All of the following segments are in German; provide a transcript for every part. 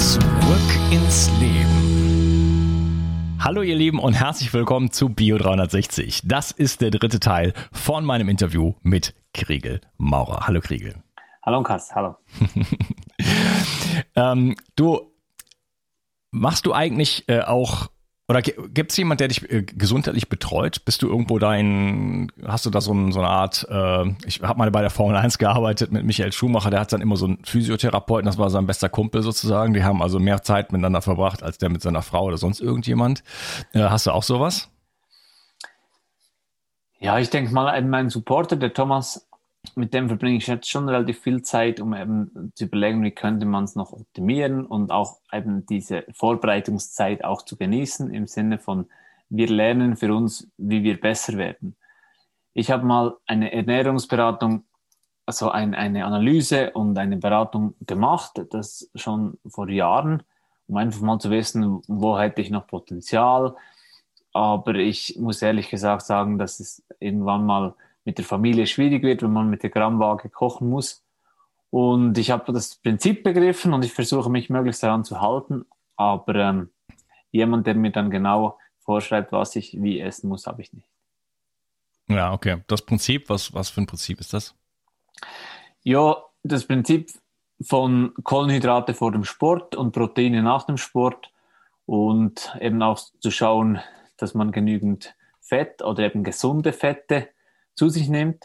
Zurück ins Leben. Hallo ihr Lieben und herzlich willkommen zu Bio 360. Das ist der dritte Teil von meinem Interview mit Kriegel Maurer. Hallo Kriegel. Hallo Kass, hallo. ähm, du, machst du eigentlich äh, auch oder gibt es jemand, der dich äh, gesundheitlich betreut? Bist du irgendwo da in, hast du da so, ein, so eine Art, äh, ich habe mal bei der Formel 1 gearbeitet mit Michael Schumacher, der hat dann immer so einen Physiotherapeuten, das war sein bester Kumpel sozusagen. Die haben also mehr Zeit miteinander verbracht als der mit seiner Frau oder sonst irgendjemand. Äh, hast du auch sowas? Ja, ich denke mal, mein Supporter, der Thomas, mit dem verbringe ich jetzt schon relativ viel Zeit, um eben zu überlegen, wie könnte man es noch optimieren und auch eben diese Vorbereitungszeit auch zu genießen im Sinne von, wir lernen für uns, wie wir besser werden. Ich habe mal eine Ernährungsberatung, also ein, eine Analyse und eine Beratung gemacht, das schon vor Jahren, um einfach mal zu wissen, wo hätte ich noch Potenzial. Aber ich muss ehrlich gesagt sagen, dass es irgendwann mal mit der Familie schwierig wird, wenn man mit der Grammwaage kochen muss. Und ich habe das Prinzip begriffen und ich versuche mich möglichst daran zu halten. Aber ähm, jemand, der mir dann genau vorschreibt, was ich wie essen muss, habe ich nicht. Ja, okay. Das Prinzip, was, was für ein Prinzip ist das? Ja, das Prinzip von Kohlenhydrate vor dem Sport und Proteine nach dem Sport und eben auch zu schauen, dass man genügend Fett oder eben gesunde Fette zu sich nimmt.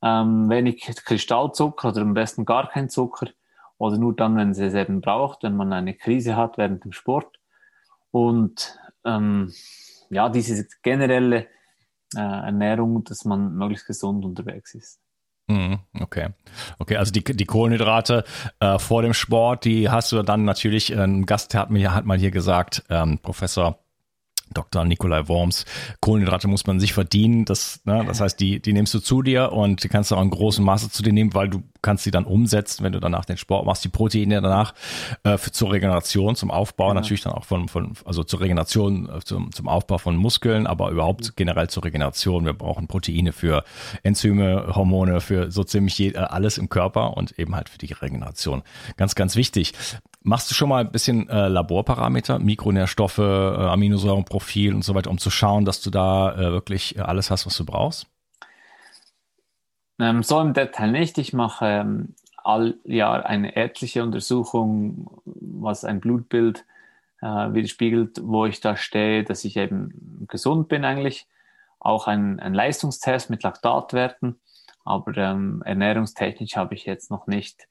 Ähm, wenig Kristallzucker oder am besten gar kein Zucker oder nur dann, wenn sie es eben braucht, wenn man eine Krise hat während dem Sport. Und ähm, ja, diese generelle äh, Ernährung, dass man möglichst gesund unterwegs ist. Mhm, okay. Okay, also die, die Kohlenhydrate äh, vor dem Sport, die hast du dann natürlich, ein Gast hat mir hat mal hier gesagt, ähm, Professor Dr. Nikolai Worms. Kohlenhydrate muss man sich verdienen. Das, ne, das heißt, die, die nimmst du zu dir und die kannst du auch in großem Maße zu dir nehmen, weil du kannst sie dann umsetzen, wenn du danach den Sport machst. Die Proteine danach äh, für, zur Regeneration, zum Aufbau genau. natürlich dann auch von, von also zur Regeneration, äh, zum, zum Aufbau von Muskeln, aber überhaupt generell zur Regeneration. Wir brauchen Proteine für Enzyme, Hormone, für so ziemlich je, äh, alles im Körper und eben halt für die Regeneration. Ganz, ganz wichtig. Machst du schon mal ein bisschen äh, Laborparameter, Mikronährstoffe, äh, Aminosäurenprofil und so weiter, um zu schauen, dass du da äh, wirklich äh, alles hast, was du brauchst? Ähm, so im Detail nicht. Ich mache ähm, all Jahr eine ärztliche Untersuchung, was ein Blutbild äh, widerspiegelt, wo ich da stehe, dass ich eben gesund bin eigentlich. Auch ein, ein Leistungstest mit Laktatwerten. Aber ähm, ernährungstechnisch habe ich jetzt noch nicht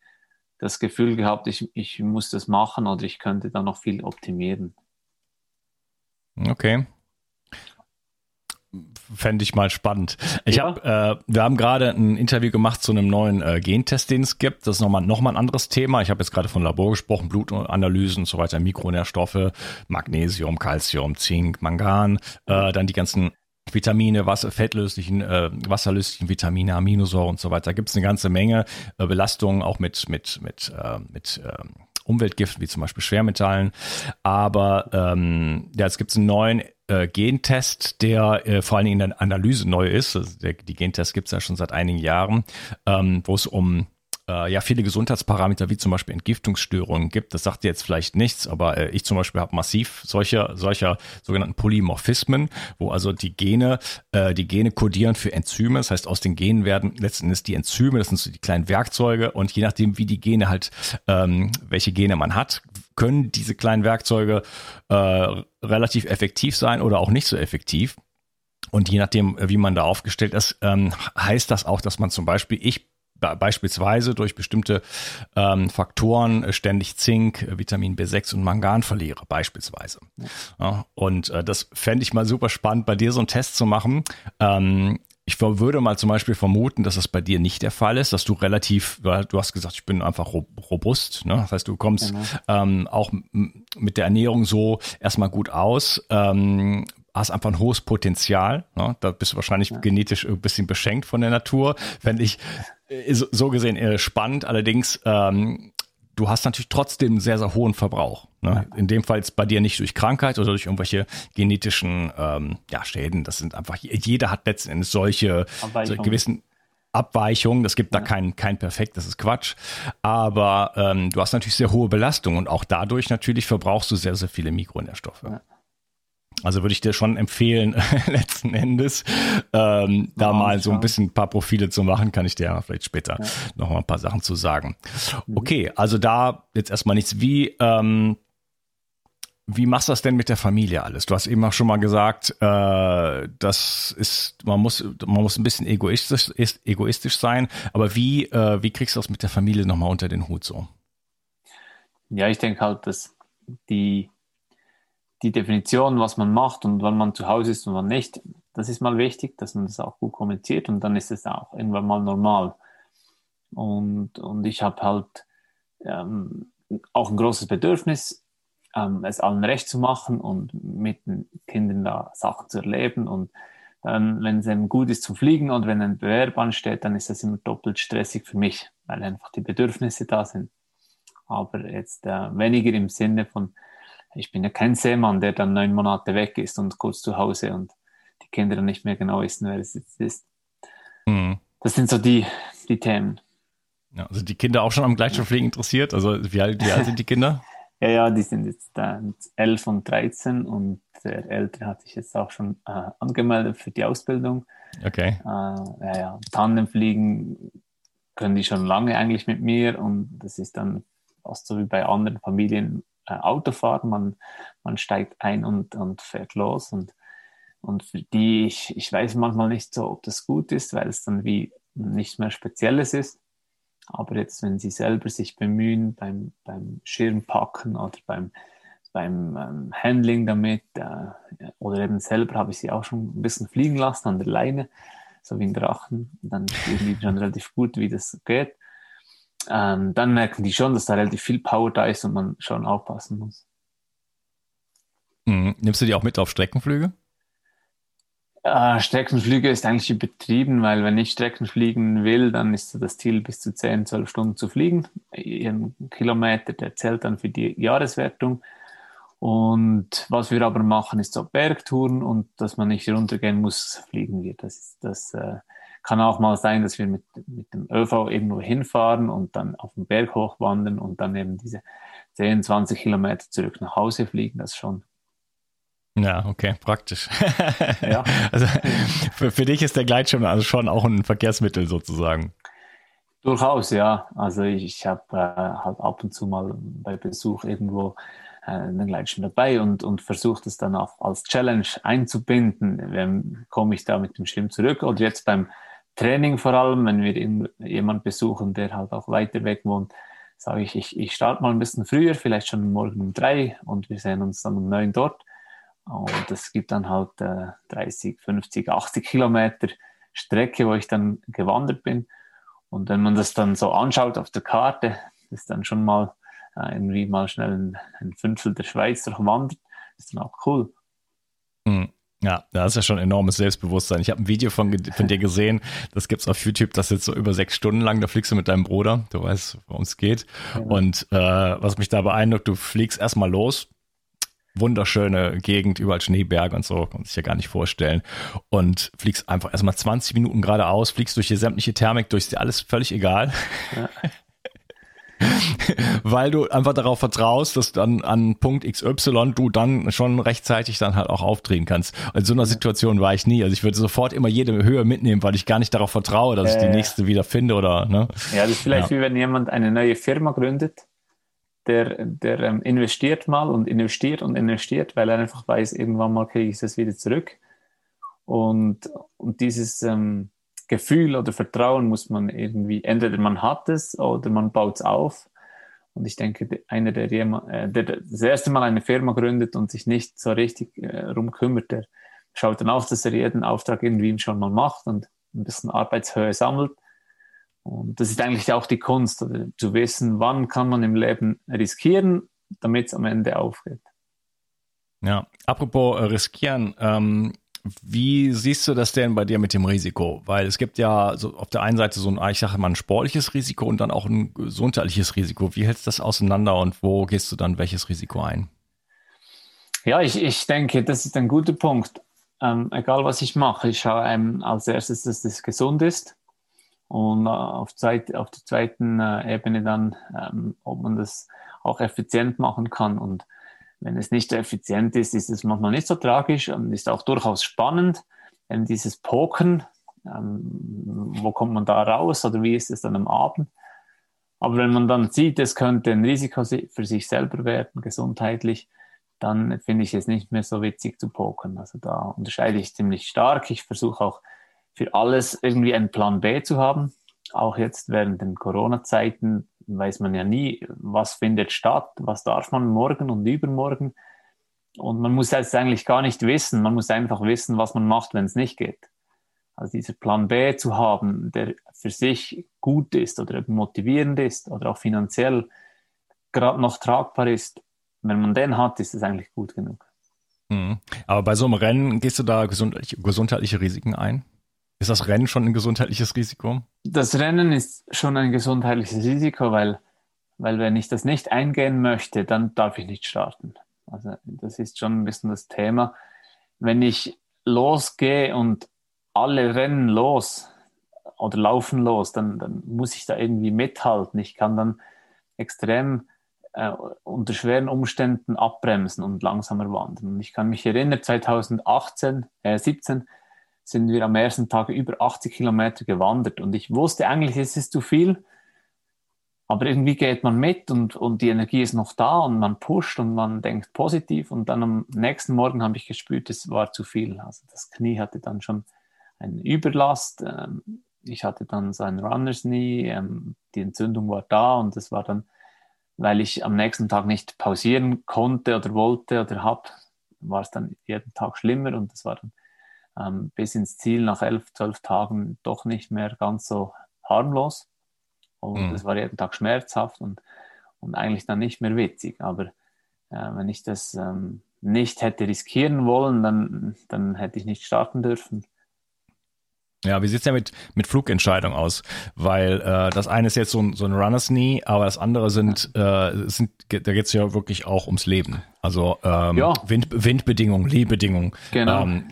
das Gefühl gehabt, ich, ich muss das machen oder ich könnte da noch viel optimieren. Okay. Fände ich mal spannend. Ich ja. hab, äh, wir haben gerade ein Interview gemacht zu einem neuen äh, Gentest, den es gibt. Das ist nochmal noch mal ein anderes Thema. Ich habe jetzt gerade von Labor gesprochen, Blutanalysen und so weiter, Mikronährstoffe, Magnesium, Calcium, Zink, Mangan, äh, dann die ganzen Vitamine, Wasser, fettlöslichen, äh, wasserlöslichen Vitamine, Aminosäuren und so weiter. Gibt es eine ganze Menge äh, Belastungen, auch mit, mit, mit, äh, mit äh, Umweltgiften, wie zum Beispiel Schwermetallen. Aber ähm, ja, jetzt gibt es einen neuen äh, Gentest, der äh, vor allen Dingen in der Analyse neu ist. Also der, die Gentests gibt es ja schon seit einigen Jahren, ähm, wo es um äh, ja viele Gesundheitsparameter wie zum Beispiel Entgiftungsstörungen gibt. Das sagt dir jetzt vielleicht nichts, aber äh, ich zum Beispiel habe massiv solcher solcher sogenannten Polymorphismen, wo also die Gene äh, die Gene kodieren für Enzyme. Das heißt, aus den Genen werden letzten Endes die Enzyme, das sind so die kleinen Werkzeuge und je nachdem, wie die Gene halt, ähm, welche Gene man hat, können diese kleinen Werkzeuge äh, relativ effektiv sein oder auch nicht so effektiv. Und je nachdem, wie man da aufgestellt ist, ähm, heißt das auch, dass man zum Beispiel, ich beispielsweise durch bestimmte ähm, Faktoren äh, ständig Zink, äh, Vitamin B6 und Mangan verliere, beispielsweise. Ja, und äh, das fände ich mal super spannend, bei dir so einen Test zu machen. Ähm, ich würde mal zum Beispiel vermuten, dass das bei dir nicht der Fall ist, dass du relativ, du hast gesagt, ich bin einfach robust. Ne? Das heißt, du kommst genau. ähm, auch mit der Ernährung so erstmal gut aus. Ähm, hast einfach ein hohes Potenzial. Ne? Da bist du wahrscheinlich ja. genetisch ein bisschen beschenkt von der Natur. Fände ich äh, so gesehen eher spannend. Allerdings, ähm, du hast natürlich trotzdem einen sehr, sehr hohen Verbrauch. Ne? In dem Fall bei dir nicht durch Krankheit oder durch irgendwelche genetischen ähm, ja, Schäden. Das sind einfach, jeder hat letzten Endes solche, solche gewissen Abweichungen. Das gibt ja. da kein, kein Perfekt, das ist Quatsch. Aber ähm, du hast natürlich sehr hohe Belastung und auch dadurch natürlich verbrauchst du sehr, sehr viele Mikronährstoffe. Ja. Also würde ich dir schon empfehlen, letzten Endes, ähm, da oh, mal so ein bisschen ein paar Profile zu machen, kann ich dir ja vielleicht später ja. noch mal ein paar Sachen zu sagen. Mhm. Okay, also da jetzt erstmal nichts. Wie, ähm, wie machst du das denn mit der Familie alles? Du hast eben auch schon mal gesagt, äh, das ist, man muss, man muss ein bisschen egoistisch, egoistisch sein, aber wie, äh, wie kriegst du das mit der Familie nochmal unter den Hut so? Ja, ich denke halt, dass die die Definition, was man macht und wann man zu Hause ist und wann nicht, das ist mal wichtig, dass man das auch gut kommentiert und dann ist es auch irgendwann mal normal. Und, und ich habe halt ähm, auch ein großes Bedürfnis, ähm, es allen recht zu machen und mit den Kindern da Sachen zu erleben. Und dann, wenn es eben gut ist zum Fliegen und wenn ein Bewerb ansteht, dann ist das immer doppelt stressig für mich, weil einfach die Bedürfnisse da sind. Aber jetzt äh, weniger im Sinne von, ich bin ja kein Seemann, der dann neun Monate weg ist und kurz zu Hause und die Kinder dann nicht mehr genau wissen, wer es jetzt ist. Mhm. Das sind so die, die Themen. Ja, also die Kinder auch schon am Gleitschirmfliegen interessiert? Also wie alt, wie alt sind die Kinder? ja, ja, die sind jetzt äh, 11 und 13 und der Ältere hat sich jetzt auch schon äh, angemeldet für die Ausbildung. Okay. Äh, ja, ja, Tandemfliegen können die schon lange eigentlich mit mir und das ist dann fast so wie bei anderen Familien Autofahren. Man, man steigt ein und, und fährt los. Und, und für die, ich, ich weiß manchmal nicht so, ob das gut ist, weil es dann wie nichts mehr Spezielles ist. Aber jetzt, wenn sie selber sich bemühen beim, beim Schirmpacken oder beim, beim ähm, Handling damit äh, oder eben selber habe ich sie auch schon ein bisschen fliegen lassen an der Leine, so wie ein Drachen. Dann fliegen die schon relativ gut, wie das geht ähm, dann merken die schon, dass da relativ viel Power da ist und man schon aufpassen muss. Mhm. Nimmst du die auch mit auf Streckenflüge? Äh, Streckenflüge ist eigentlich übertrieben, weil wenn ich Strecken fliegen will, dann ist das Ziel bis zu 10, 12 Stunden zu fliegen. Ein Kilometer, der zählt dann für die Jahreswertung. Und was wir aber machen, ist so Bergtouren und dass man nicht runtergehen muss, fliegen wir. Das ist das äh, kann auch mal sein, dass wir mit, mit dem ÖV irgendwo hinfahren und dann auf den Berg hochwandern und dann eben diese 10, 20 Kilometer zurück nach Hause fliegen, das schon. Ja, okay, praktisch. ja. Also für, für dich ist der Gleitschirm also schon auch ein Verkehrsmittel sozusagen. Durchaus, ja. Also ich, ich habe äh, halt ab und zu mal bei Besuch irgendwo äh, einen Gleitschirm dabei und, und versuche das dann auch als Challenge einzubinden. Wenn komme ich da mit dem Schirm zurück oder jetzt beim Training vor allem, wenn wir jemanden besuchen, der halt auch weiter weg wohnt, sage ich, ich, ich starte mal ein bisschen früher, vielleicht schon morgen um drei und wir sehen uns dann um neun dort und es gibt dann halt äh, 30, 50, 80 Kilometer Strecke, wo ich dann gewandert bin. Und wenn man das dann so anschaut auf der Karte, ist dann schon mal äh, irgendwie mal schnell ein, ein, Fünftel der Schweiz durchwandert, ist dann auch cool. Mhm. Ja, das ist ja schon enormes Selbstbewusstsein. Ich habe ein Video von, von dir gesehen, das gibt's auf YouTube, das ist jetzt so über sechs Stunden lang, da fliegst du mit deinem Bruder, du weißt, worum es geht. Und äh, was mich da beeindruckt, du fliegst erstmal los, wunderschöne Gegend, überall Schneeberge und so, kann man sich ja gar nicht vorstellen. Und fliegst einfach erstmal 20 Minuten geradeaus, fliegst durch die sämtliche Thermik durch, alles völlig egal. Ja. Weil du einfach darauf vertraust, dass dann an Punkt XY du dann schon rechtzeitig dann halt auch aufdrehen kannst. In so einer Situation war ich nie. Also ich würde sofort immer jede Höhe mitnehmen, weil ich gar nicht darauf vertraue, dass äh, ich die nächste wieder finde oder, ne? Ja, das ist vielleicht ja. wie wenn jemand eine neue Firma gründet der, der ähm, investiert mal und investiert und investiert, weil er einfach weiß, irgendwann mal kriege ich das wieder zurück. Und, und dieses ähm, Gefühl oder Vertrauen muss man irgendwie, entweder man hat es oder man baut es auf. Und ich denke, einer, der, äh, der das erste Mal eine Firma gründet und sich nicht so richtig äh, rumkümmert, der schaut dann auch, dass er jeden Auftrag irgendwie schon mal macht und ein bisschen Arbeitshöhe sammelt und das ist eigentlich auch die Kunst, zu wissen, wann kann man im Leben riskieren, damit es am Ende aufgeht. Ja, apropos äh, riskieren, ähm, wie siehst du das denn bei dir mit dem Risiko? Weil es gibt ja so auf der einen Seite so ein, ich sage mal, ein sportliches Risiko und dann auch ein gesundheitliches Risiko. Wie hältst du das auseinander und wo gehst du dann welches Risiko ein? Ja, ich, ich denke, das ist ein guter Punkt. Ähm, egal was ich mache, ich schaue ähm, als erstes, dass das gesund ist und äh, auf, zweit, auf der zweiten äh, Ebene dann, ähm, ob man das auch effizient machen kann. Und wenn es nicht so effizient ist, ist es manchmal nicht so tragisch und ist auch durchaus spannend. Denn dieses Pokern, ähm, wo kommt man da raus oder wie ist es dann am Abend? Aber wenn man dann sieht, es könnte ein Risiko für sich selber werden, gesundheitlich, dann finde ich es nicht mehr so witzig zu pokern. Also da unterscheide ich ziemlich stark. Ich versuche auch für alles irgendwie einen Plan B zu haben. Auch jetzt während den Corona-Zeiten weiß man ja nie, was findet statt, was darf man morgen und übermorgen. Und man muss jetzt eigentlich gar nicht wissen, man muss einfach wissen, was man macht, wenn es nicht geht. Also dieser Plan B zu haben, der für sich gut ist oder motivierend ist oder auch finanziell gerade noch tragbar ist, wenn man den hat, ist es eigentlich gut genug. Mhm. Aber bei so einem Rennen gehst du da gesundheitliche Risiken ein? Ist das Rennen schon ein gesundheitliches Risiko? Das Rennen ist schon ein gesundheitliches Risiko, weil, weil wenn ich das nicht eingehen möchte, dann darf ich nicht starten. Also das ist schon ein bisschen das Thema. Wenn ich losgehe und alle rennen los oder laufen los, dann, dann muss ich da irgendwie mithalten. Ich kann dann extrem äh, unter schweren Umständen abbremsen und langsamer wandern. Und ich kann mich erinnern, 2018, äh, 17 sind wir am ersten Tag über 80 Kilometer gewandert. Und ich wusste eigentlich, es ist zu viel. Aber irgendwie geht man mit und, und die Energie ist noch da und man pusht und man denkt positiv. Und dann am nächsten Morgen habe ich gespürt, es war zu viel. Also das Knie hatte dann schon eine Überlast. Ähm, ich hatte dann so ein Runners Knee. Ähm, die Entzündung war da und es war dann, weil ich am nächsten Tag nicht pausieren konnte oder wollte oder habe, war es dann jeden Tag schlimmer und es war dann ähm, bis ins Ziel nach elf, zwölf Tagen doch nicht mehr ganz so harmlos. Und mhm. es war jeden Tag schmerzhaft und, und eigentlich dann nicht mehr witzig. Aber äh, wenn ich das ähm, nicht hätte riskieren wollen, dann, dann hätte ich nicht starten dürfen. Ja, wie sieht's ja mit, mit Flugentscheidung aus? Weil äh, das eine ist jetzt so ein, so ein Runners Knee, aber das andere sind, äh, sind da geht's ja wirklich auch ums Leben. Also ähm, ja. Wind, Windbedingungen, Lehbedingungen. Genau. Ähm,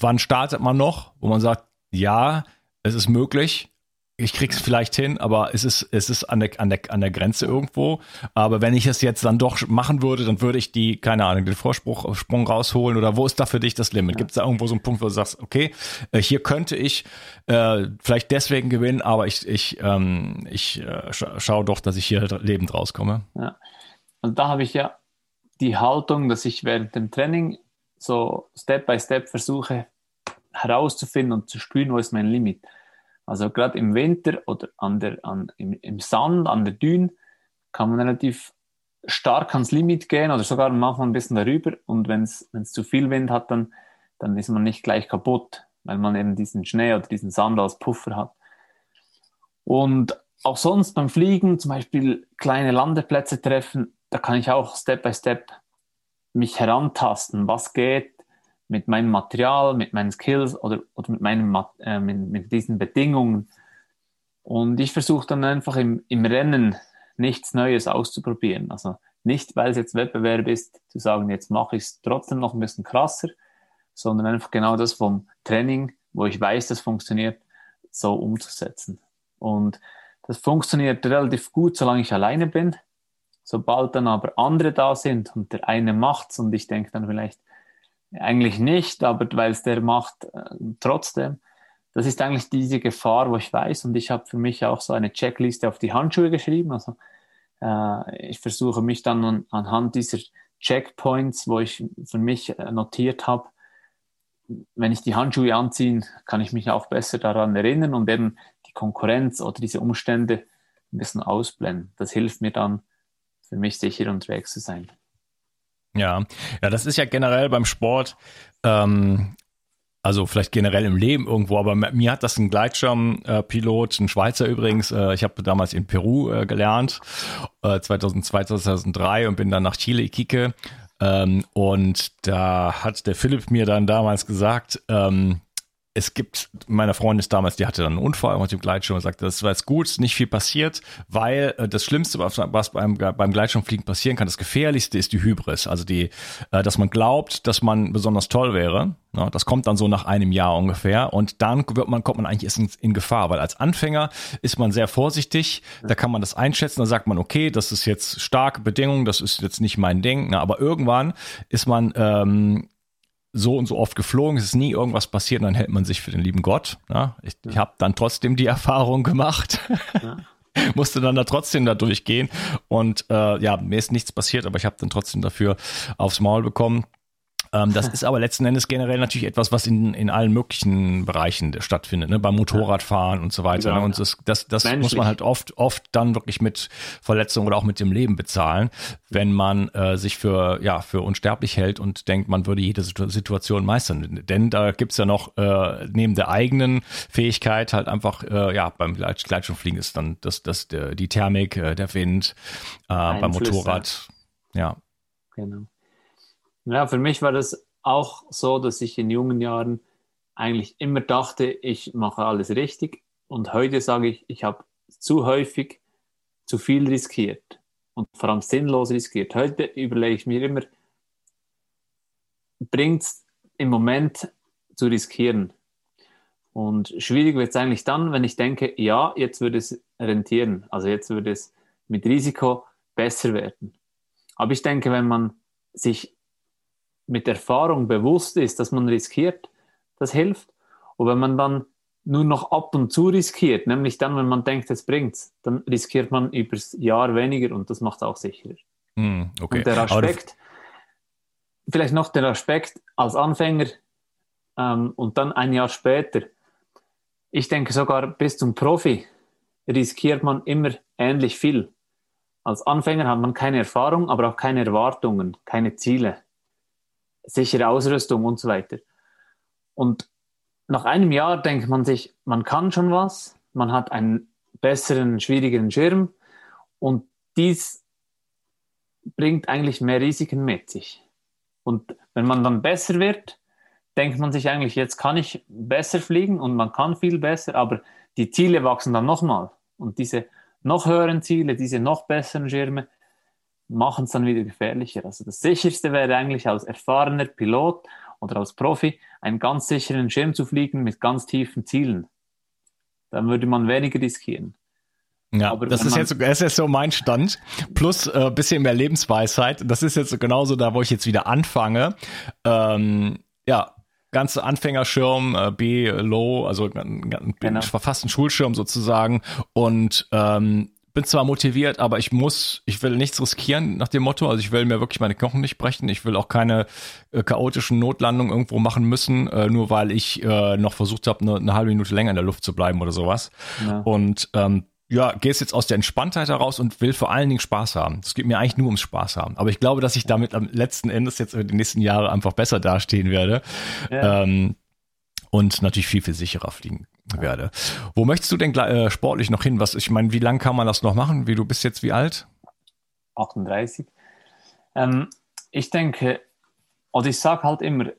wann startet man noch, wo man sagt, ja, es ist möglich ich krieg's vielleicht hin, aber es ist, es ist an der, an der, an der Grenze irgendwo. Aber wenn ich es jetzt dann doch machen würde, dann würde ich die, keine Ahnung, den Vorsprung Sprung rausholen oder wo ist da für dich das Limit? Ja. Gibt es da irgendwo so einen Punkt, wo du sagst, okay, äh, hier könnte ich äh, vielleicht deswegen gewinnen, aber ich, ich, ähm, ich äh, scha schaue doch, dass ich hier lebend rauskomme. Ja. Und da habe ich ja die Haltung, dass ich während dem Training so Step by Step versuche herauszufinden und zu spüren, wo ist mein Limit. Also gerade im Winter oder an der, an, im, im Sand, an der Düne, kann man relativ stark ans Limit gehen oder sogar manchmal ein bisschen darüber. Und wenn es zu viel Wind hat, dann, dann ist man nicht gleich kaputt, weil man eben diesen Schnee oder diesen Sand als Puffer hat. Und auch sonst beim Fliegen, zum Beispiel kleine Landeplätze treffen, da kann ich auch Step by Step mich herantasten, was geht, mit meinem Material, mit meinen Skills oder, oder mit, meinem, äh, mit, mit, diesen Bedingungen. Und ich versuche dann einfach im, im Rennen nichts Neues auszuprobieren. Also nicht, weil es jetzt Wettbewerb ist, zu sagen, jetzt mache ich es trotzdem noch ein bisschen krasser, sondern einfach genau das vom Training, wo ich weiß, das funktioniert, so umzusetzen. Und das funktioniert relativ gut, solange ich alleine bin. Sobald dann aber andere da sind und der eine macht's und ich denke dann vielleicht, eigentlich nicht, aber weil es der macht, äh, trotzdem. Das ist eigentlich diese Gefahr, wo ich weiß. Und ich habe für mich auch so eine Checkliste auf die Handschuhe geschrieben. Also äh, ich versuche mich dann an, anhand dieser Checkpoints, wo ich für mich äh, notiert habe, wenn ich die Handschuhe anziehe, kann ich mich auch besser daran erinnern und eben die Konkurrenz oder diese Umstände ein bisschen ausblenden. Das hilft mir dann, für mich sicher unterwegs zu sein. Ja, ja, das ist ja generell beim Sport, ähm, also vielleicht generell im Leben irgendwo, aber mir hat das ein Gleitschirmpilot, ein Schweizer übrigens, äh, ich habe damals in Peru äh, gelernt, äh, 2002, 2003 und bin dann nach Chile, Iquique. Ähm, und da hat der Philipp mir dann damals gesagt, ähm, es gibt, meine Freundin ist damals, die hatte dann einen Unfall mit dem Gleitschirm und sagte, das war jetzt gut, nicht viel passiert, weil äh, das Schlimmste, was, beim, beim Gleitschirmfliegen passieren kann, das Gefährlichste ist die Hybris. Also die, äh, dass man glaubt, dass man besonders toll wäre. Das kommt dann so nach einem Jahr ungefähr und dann wird man, kommt man eigentlich erst in, in Gefahr, weil als Anfänger ist man sehr vorsichtig, da kann man das einschätzen, da sagt man, okay, das ist jetzt starke Bedingungen, das ist jetzt nicht mein Ding, aber irgendwann ist man ähm, so und so oft geflogen, es ist nie irgendwas passiert dann hält man sich für den lieben Gott. Ja? Ich, ja. ich habe dann trotzdem die Erfahrung gemacht. Ja. musste dann da trotzdem da durchgehen und äh, ja, mir ist nichts passiert, aber ich habe dann trotzdem dafür aufs Maul bekommen. Ähm, das ist aber letzten Endes generell natürlich etwas, was in, in allen möglichen Bereichen stattfindet, ne? beim Motorradfahren und so weiter. Genau, ne? Und das, das, das muss man halt oft, oft dann wirklich mit Verletzungen oder auch mit dem Leben bezahlen, wenn man äh, sich für, ja, für unsterblich hält und denkt, man würde jede Situation meistern. Denn da gibt's ja noch äh, neben der eigenen Fähigkeit halt einfach, äh, ja, beim Gleitschirmfliegen ist dann das, das, der, die Thermik, äh, der Wind, äh, beim Motorrad. Ja. Genau. Ja, für mich war das auch so, dass ich in jungen Jahren eigentlich immer dachte, ich mache alles richtig. Und heute sage ich, ich habe zu häufig zu viel riskiert und vor allem sinnlos riskiert. Heute überlege ich mir immer, bringt es im Moment zu riskieren? Und schwierig wird es eigentlich dann, wenn ich denke, ja, jetzt würde es rentieren, also jetzt würde es mit Risiko besser werden. Aber ich denke, wenn man sich mit Erfahrung bewusst ist, dass man riskiert, das hilft. Und wenn man dann nur noch ab und zu riskiert, nämlich dann, wenn man denkt, es bringt's, dann riskiert man übers Jahr weniger und das macht es auch sicherer. Mm, okay. Und der Aspekt, vielleicht noch der Aspekt als Anfänger ähm, und dann ein Jahr später, ich denke sogar bis zum Profi riskiert man immer ähnlich viel. Als Anfänger hat man keine Erfahrung, aber auch keine Erwartungen, keine Ziele sichere Ausrüstung und so weiter. Und nach einem Jahr denkt man sich, man kann schon was, man hat einen besseren, schwierigeren Schirm und dies bringt eigentlich mehr Risiken mit sich. Und wenn man dann besser wird, denkt man sich eigentlich, jetzt kann ich besser fliegen und man kann viel besser, aber die Ziele wachsen dann nochmal. Und diese noch höheren Ziele, diese noch besseren Schirme, machen es dann wieder gefährlicher. Also das sicherste wäre eigentlich als erfahrener Pilot oder als Profi einen ganz sicheren Schirm zu fliegen mit ganz tiefen Zielen. dann würde man weniger riskieren. Ja, aber das ist, jetzt, das ist jetzt so mein Stand. Plus äh, bisschen mehr Lebensweisheit. Das ist jetzt genauso da, wo ich jetzt wieder anfange. Ähm, ja, ganze Anfängerschirm, äh, B, Low, also genau. fast ein Schulschirm sozusagen. Und ähm, bin zwar motiviert, aber ich muss, ich will nichts riskieren nach dem Motto. Also ich will mir wirklich meine Knochen nicht brechen. Ich will auch keine äh, chaotischen Notlandungen irgendwo machen müssen, äh, nur weil ich äh, noch versucht habe, eine, eine halbe Minute länger in der Luft zu bleiben oder sowas. Ja. Und ähm, ja, gehst jetzt aus der Entspanntheit heraus und will vor allen Dingen Spaß haben. Es geht mir eigentlich nur ums Spaß haben. Aber ich glaube, dass ich damit am letzten Endes jetzt in den nächsten Jahren einfach besser dastehen werde. Ja. Ähm, und natürlich viel, viel sicherer fliegen werde. Wo möchtest du denn äh, sportlich noch hin? Was, ich meine, wie lange kann man das noch machen? Wie du bist jetzt wie alt? 38. Ähm, ich denke, und ich sage halt immer,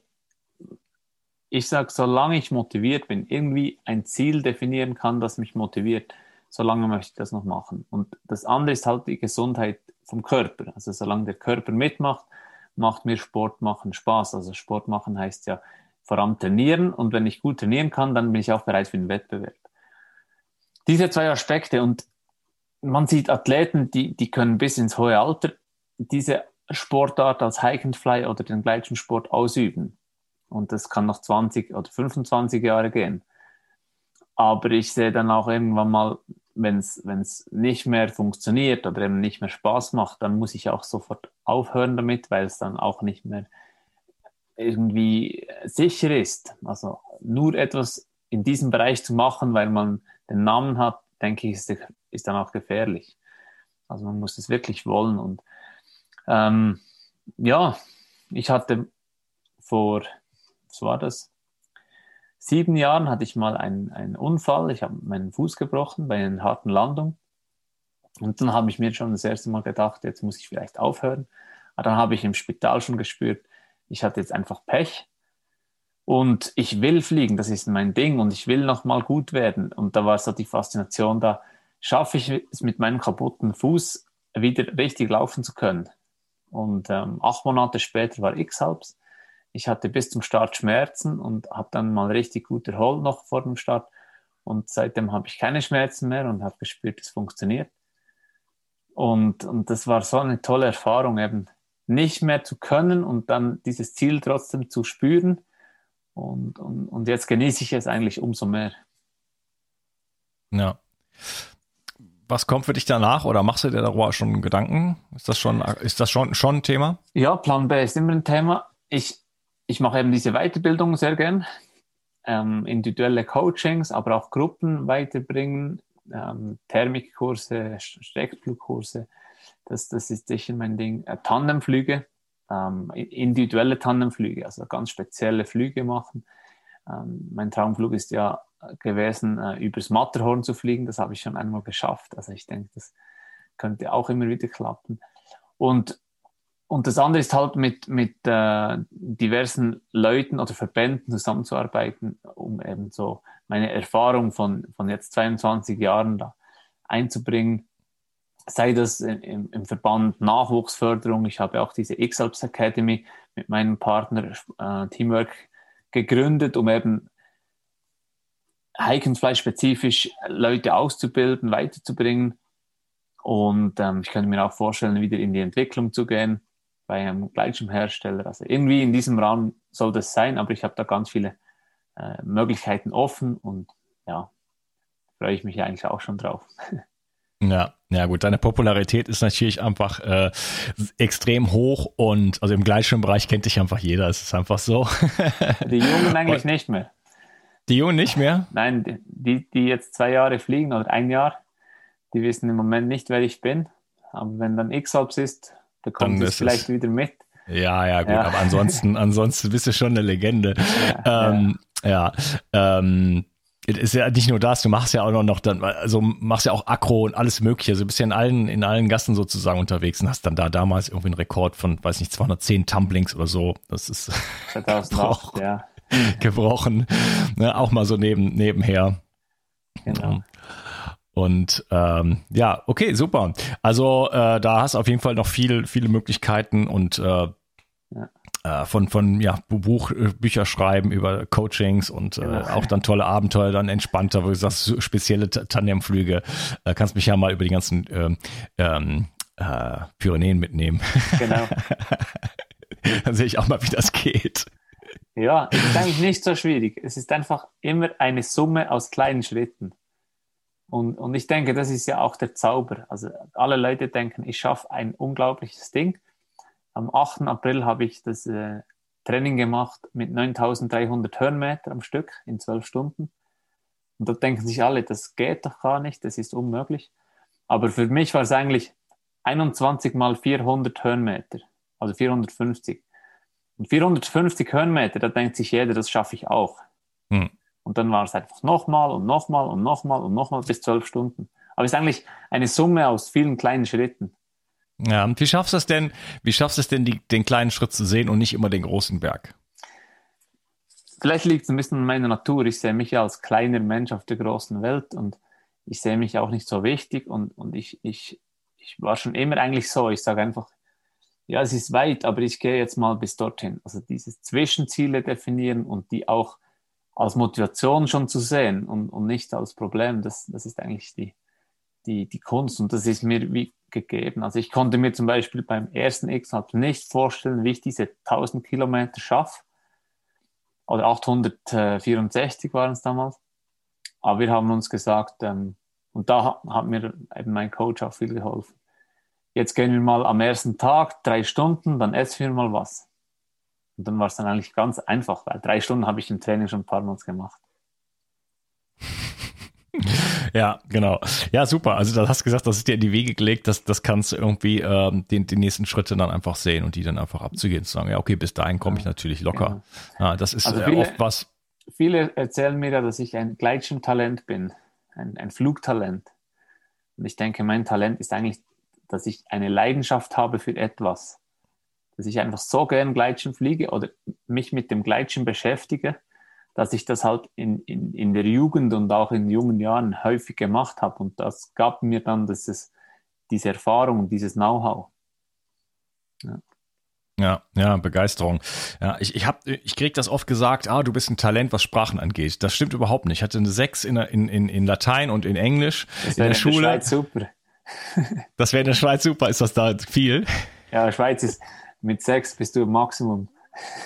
ich sage, solange ich motiviert bin, irgendwie ein Ziel definieren kann, das mich motiviert, solange möchte ich das noch machen. Und das andere ist halt die Gesundheit vom Körper. Also solange der Körper mitmacht, macht mir Sport machen Spaß. Also Sport machen heißt ja vor allem trainieren und wenn ich gut trainieren kann, dann bin ich auch bereit für den Wettbewerb. Diese zwei Aspekte und man sieht Athleten, die, die können bis ins hohe Alter diese Sportart als Hike and Fly oder den Gleitschirmsport ausüben. Und das kann noch 20 oder 25 Jahre gehen. Aber ich sehe dann auch irgendwann mal, wenn es nicht mehr funktioniert oder eben nicht mehr Spaß macht, dann muss ich auch sofort aufhören damit, weil es dann auch nicht mehr irgendwie sicher ist. Also nur etwas in diesem Bereich zu machen, weil man den Namen hat, denke ich, ist, ist dann auch gefährlich. Also man muss es wirklich wollen. Und ähm, ja, ich hatte vor, was war das? sieben Jahren hatte ich mal einen, einen Unfall. Ich habe meinen Fuß gebrochen bei einer harten Landung. Und dann habe ich mir schon das erste Mal gedacht, jetzt muss ich vielleicht aufhören. Aber dann habe ich im Spital schon gespürt, ich hatte jetzt einfach Pech. Und ich will fliegen, das ist mein Ding und ich will nochmal gut werden. Und da war so die Faszination da, schaffe ich es mit meinem kaputten Fuß wieder richtig laufen zu können. Und ähm, acht Monate später war X-Halbs ich hatte bis zum Start Schmerzen und habe dann mal richtig gut erholt noch vor dem Start. Und seitdem habe ich keine Schmerzen mehr und habe gespürt, es funktioniert. Und, und das war so eine tolle Erfahrung, eben nicht mehr zu können und dann dieses Ziel trotzdem zu spüren. Und, und, und jetzt genieße ich es eigentlich umso mehr. Ja. Was kommt für dich danach oder machst du dir darüber schon Gedanken? Ist das schon, ist das schon, schon ein Thema? Ja, Plan B ist immer ein Thema. Ich, ich mache eben diese Weiterbildung sehr gern, ähm, individuelle Coachings, aber auch Gruppen weiterbringen, ähm, Thermikkurse, Streckflugkurse. Das, das ist sicher mein Ding. Äh, Tandemflüge, ähm, individuelle Tandemflüge, also ganz spezielle Flüge machen. Ähm, mein Traumflug ist ja gewesen, äh, übers Matterhorn zu fliegen. Das habe ich schon einmal geschafft. Also ich denke, das könnte auch immer wieder klappen. Und und das andere ist halt mit, mit äh, diversen Leuten oder Verbänden zusammenzuarbeiten, um eben so meine Erfahrung von, von jetzt 22 Jahren da einzubringen. Sei das im, im Verband Nachwuchsförderung. Ich habe auch diese X-Alps Academy mit meinem Partner äh, Teamwork gegründet, um eben Hike spezifisch Leute auszubilden, weiterzubringen. Und ähm, ich könnte mir auch vorstellen, wieder in die Entwicklung zu gehen bei einem Gleitschirmhersteller. Also irgendwie in diesem Rahmen soll das sein, aber ich habe da ganz viele äh, Möglichkeiten offen und ja, freue ich mich eigentlich auch schon drauf. Ja, ja gut, deine Popularität ist natürlich einfach äh, extrem hoch und also im Gleitschirmbereich kennt dich einfach jeder, es ist einfach so. Die Jungen eigentlich und, nicht mehr. Die Jungen nicht mehr? Nein, die, die jetzt zwei Jahre fliegen oder ein Jahr, die wissen im Moment nicht, wer ich bin. Aber wenn dann X-Alps ist, bekommt es vielleicht es, wieder mit. Ja, ja, gut, ja. aber ansonsten, ansonsten bist du schon eine Legende. Ja, ähm, ja. ja ähm, ist ja nicht nur das, du machst ja auch noch dann, also machst ja auch Akro und alles Mögliche. Also du bist ja in allen, in allen Gassen sozusagen unterwegs und hast dann da damals irgendwie einen Rekord von, weiß nicht, 210 Tumblings oder so. Das ist 2008, ja. gebrochen. Ne, auch mal so neben, nebenher. Genau. Und ähm, ja, okay, super. Also äh, da hast du auf jeden Fall noch viel, viele Möglichkeiten und äh, ja. Äh, von, von ja, Buch, äh, Bücher schreiben über Coachings und äh, genau. auch dann tolle Abenteuer, dann entspannter, wo du sagst, spezielle Tandemflüge. Äh, kannst mich ja mal über die ganzen ähm, ähm, äh, Pyrenäen mitnehmen. Genau. dann sehe ich auch mal, wie das geht. Ja, es ist eigentlich nicht so schwierig. Es ist einfach immer eine Summe aus kleinen Schritten. Und, und ich denke, das ist ja auch der Zauber. Also alle Leute denken, ich schaffe ein unglaubliches Ding. Am 8. April habe ich das äh, Training gemacht mit 9300 Höhenmeter am Stück in zwölf Stunden. Und da denken sich alle, das geht doch gar nicht, das ist unmöglich. Aber für mich war es eigentlich 21 mal 400 Höhenmeter, also 450. Und 450 Höhenmeter, da denkt sich jeder, das schaffe ich auch. Hm. Und dann war es einfach nochmal und nochmal und nochmal und nochmal bis zwölf Stunden. Aber es ist eigentlich eine Summe aus vielen kleinen Schritten. Ja, und wie schaffst du es denn, wie schaffst du es denn, die, den kleinen Schritt zu sehen und nicht immer den großen Berg? Vielleicht liegt es ein bisschen in meiner Natur. Ich sehe mich ja als kleiner Mensch auf der großen Welt und ich sehe mich auch nicht so wichtig und, und ich, ich, ich war schon immer eigentlich so. Ich sage einfach, ja, es ist weit, aber ich gehe jetzt mal bis dorthin. Also diese Zwischenziele definieren und die auch als Motivation schon zu sehen und, und nicht als Problem, das, das ist eigentlich die, die, die Kunst und das ist mir wie gegeben. Also ich konnte mir zum Beispiel beim ersten x nicht vorstellen, wie ich diese 1000 Kilometer schaffe. Oder 864 waren es damals. Aber wir haben uns gesagt, ähm, und da hat mir eben mein Coach auch viel geholfen. Jetzt gehen wir mal am ersten Tag drei Stunden, dann essen wir mal was. Und dann war es dann eigentlich ganz einfach, weil drei Stunden habe ich im Training schon ein paar Mal gemacht. Ja, genau. Ja, super. Also du hast gesagt, das ist dir in die Wege gelegt, dass das kannst du irgendwie ähm, den, die nächsten Schritte dann einfach sehen und die dann einfach abzugehen zu sagen, ja, okay, bis dahin komme ich natürlich locker. Ja. ja das ist also viele, oft was. Viele erzählen mir ja, dass ich ein Gleitschirmtalent bin, ein, ein Flugtalent. Und ich denke, mein Talent ist eigentlich, dass ich eine Leidenschaft habe für etwas dass ich einfach so gern Gleitschirm fliege oder mich mit dem Gleitschirm beschäftige, dass ich das halt in, in, in der Jugend und auch in jungen Jahren häufig gemacht habe. Und das gab mir dann dieses, diese Erfahrung und dieses Know-how. Ja. Ja, ja, Begeisterung. Ja, ich, ich, hab, ich krieg das oft gesagt, ah, du bist ein Talent, was Sprachen angeht. Das stimmt überhaupt nicht. Ich hatte eine 6 in, in, in, in Latein und in Englisch das in der Schule. In der Schweiz super. das wäre in der Schweiz super. Ist das da viel? Ja, Schweiz ist, mit sechs bist du im Maximum.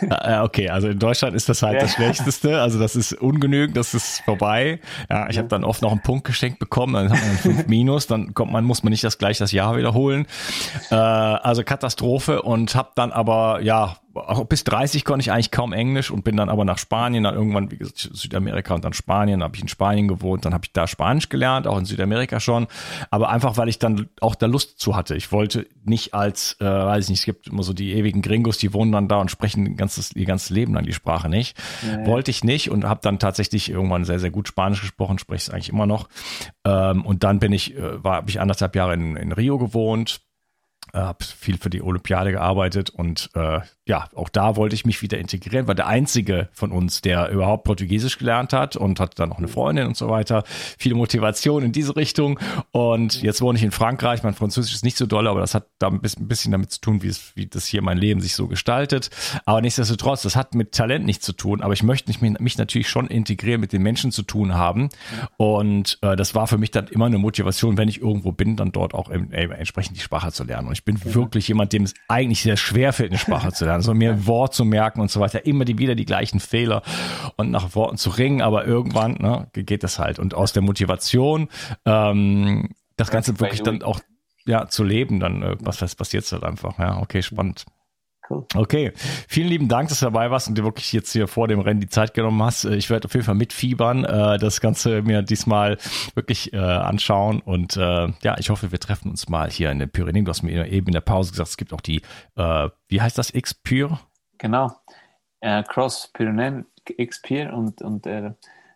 Ja, okay, also in Deutschland ist das halt ja. das Schlechteste. Also das ist ungenügend, das ist vorbei. Ja, ich habe dann oft noch einen Punkt geschenkt bekommen, dann hat man fünf Minus, dann kommt man, muss man nicht das gleich das Jahr wiederholen. Äh, also Katastrophe und habe dann aber ja auch bis 30 konnte ich eigentlich kaum Englisch und bin dann aber nach Spanien, dann irgendwann, wie gesagt, Südamerika und dann Spanien, habe ich in Spanien gewohnt, dann habe ich da Spanisch gelernt, auch in Südamerika schon, aber einfach, weil ich dann auch da Lust zu hatte. Ich wollte nicht als, äh, weiß ich nicht, es gibt immer so die ewigen Gringos, die wohnen dann da und sprechen ganzes, ihr ganzes Leben lang die Sprache nicht. Nee. Wollte ich nicht und habe dann tatsächlich irgendwann sehr, sehr gut Spanisch gesprochen, spreche es eigentlich immer noch. Ähm, und dann bin ich, äh, war, habe ich anderthalb Jahre in, in Rio gewohnt, äh, habe viel für die Olympiade gearbeitet und äh, ja, auch da wollte ich mich wieder integrieren, war der einzige von uns, der überhaupt Portugiesisch gelernt hat und hat dann noch eine Freundin und so weiter. Viele Motivation in diese Richtung und jetzt wohne ich in Frankreich. Mein Französisch ist nicht so doll, aber das hat da ein bisschen damit zu tun, wie, es, wie das hier mein Leben sich so gestaltet. Aber nichtsdestotrotz, das hat mit Talent nichts zu tun, aber ich möchte mich, mich natürlich schon integrieren, mit den Menschen zu tun haben und äh, das war für mich dann immer eine Motivation, wenn ich irgendwo bin, dann dort auch äh, entsprechend die Sprache zu lernen. Und ich bin wirklich jemand, dem es eigentlich sehr schwer fällt, eine Sprache zu lernen, so mir ein Wort zu merken und so weiter. Immer die, wieder die gleichen Fehler und nach Worten zu ringen, aber irgendwann ne, geht das halt. Und aus der Motivation, ähm, das Ganze wirklich dann auch ja, zu leben, dann äh, was, was passiert halt einfach. Ja, okay, spannend. Okay, vielen lieben Dank, dass du dabei warst und dir wirklich jetzt hier vor dem Rennen die Zeit genommen hast. Äh, ich werde auf jeden Fall mitfiebern, äh, das Ganze mir diesmal wirklich äh, anschauen und äh, ja, ich hoffe, wir treffen uns mal hier in den Pyrenäen. Du hast mir eben in der Pause gesagt, es gibt auch die, äh, wie heißt das, X-Pyr? Genau, äh, Cross Pyrenäen, X-Pyr und, und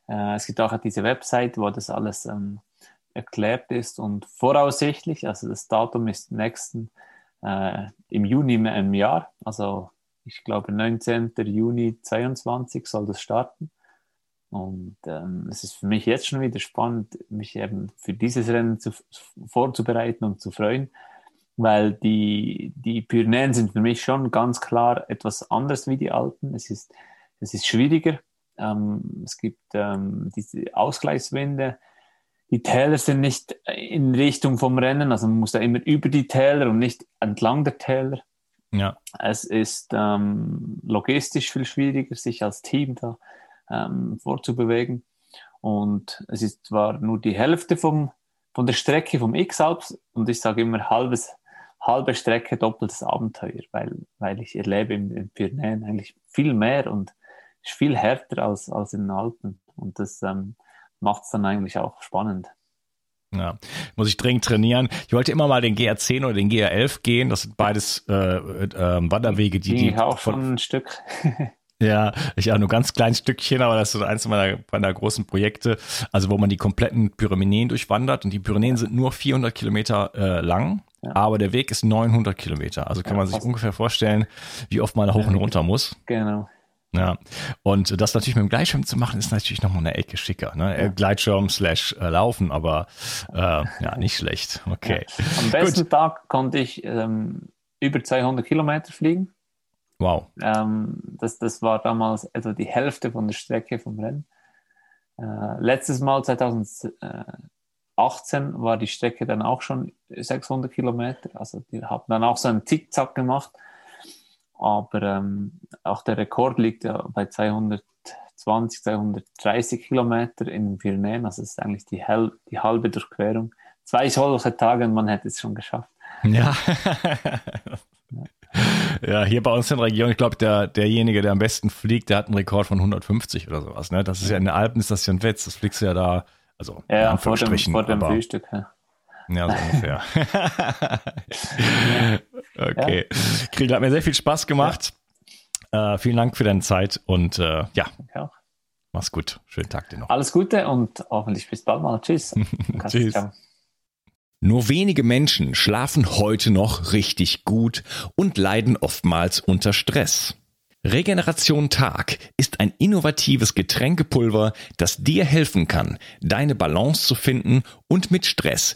es gibt auch diese Website, wo das alles ähm, erklärt ist und voraussichtlich, also das Datum ist nächsten äh, im Juni im Jahr, also ich glaube 19. Juni 22 soll das starten. Und ähm, es ist für mich jetzt schon wieder spannend, mich eben für dieses Rennen zu, vorzubereiten und zu freuen. weil die, die Pyrenäen sind für mich schon ganz klar etwas anders wie die Alpen. Es ist, es ist schwieriger. Ähm, es gibt ähm, diese Ausgleichswände. Die Täler sind nicht in Richtung vom Rennen, also man muss da immer über die Täler und nicht entlang der Täler. Ja. Es ist ähm, logistisch viel schwieriger, sich als Team da ähm, vorzubewegen. Und es ist zwar nur die Hälfte vom, von der Strecke vom X-Alps und ich sage immer halbes, halbe Strecke doppeltes Abenteuer, weil, weil ich erlebe in den Pyrenäen eigentlich viel mehr und ist viel härter als, als in den Alpen. Und das ähm, macht es dann eigentlich auch spannend. Ja, muss ich dringend trainieren. Ich wollte immer mal den GR10 oder den GR11 gehen. Das sind beides äh, äh, Wanderwege, die, die ich auch schon ein Stück. Ja, ich auch nur ganz kleines Stückchen, aber das ist eins meiner, meiner großen Projekte, also wo man die kompletten Pyrenäen durchwandert und die Pyrenäen sind nur 400 Kilometer äh, lang, ja. aber der Weg ist 900 Kilometer. Also kann ja, man sich ungefähr vorstellen, wie oft man hoch und runter muss. Genau. Ja, und das natürlich mit dem Gleitschirm zu machen, ist natürlich nochmal eine Ecke schicker. Ne? Ja. Gleitschirm slash äh, laufen, aber äh, ja, nicht schlecht. Okay. Ja. Am besten Gut. Tag konnte ich ähm, über 200 Kilometer fliegen. Wow. Ähm, das, das war damals etwa die Hälfte von der Strecke vom Rennen. Äh, letztes Mal, 2018, war die Strecke dann auch schon 600 Kilometer. Also die haben dann auch so einen Zickzack gemacht. Aber ähm, auch der Rekord liegt ja bei 220, 230 Kilometer in den Pyrenäen. Also es ist eigentlich die, hel die halbe Durchquerung. Zwei solche Tage und man hätte es schon geschafft. Ja. Ja, hier bei uns in der Region, ich glaube, der, derjenige, der am besten fliegt, der hat einen Rekord von 150 oder sowas. Ne? Das ist ja in den Alpen ist das ja ein Witz. Das fliegst du ja da, also ja, vor dem, vor dem Frühstück. Ja. Ja, so ungefähr. okay. Ja. Krieg, hat mir sehr viel Spaß gemacht. Ja. Äh, vielen Dank für deine Zeit und äh, ja. Okay. Mach's gut. Schönen Tag dir noch. Alles Gute und hoffentlich bis bald mal. Tschüss. Tschüss. Ciao. Nur wenige Menschen schlafen heute noch richtig gut und leiden oftmals unter Stress. Regeneration Tag ist ein innovatives Getränkepulver, das dir helfen kann, deine Balance zu finden und mit Stress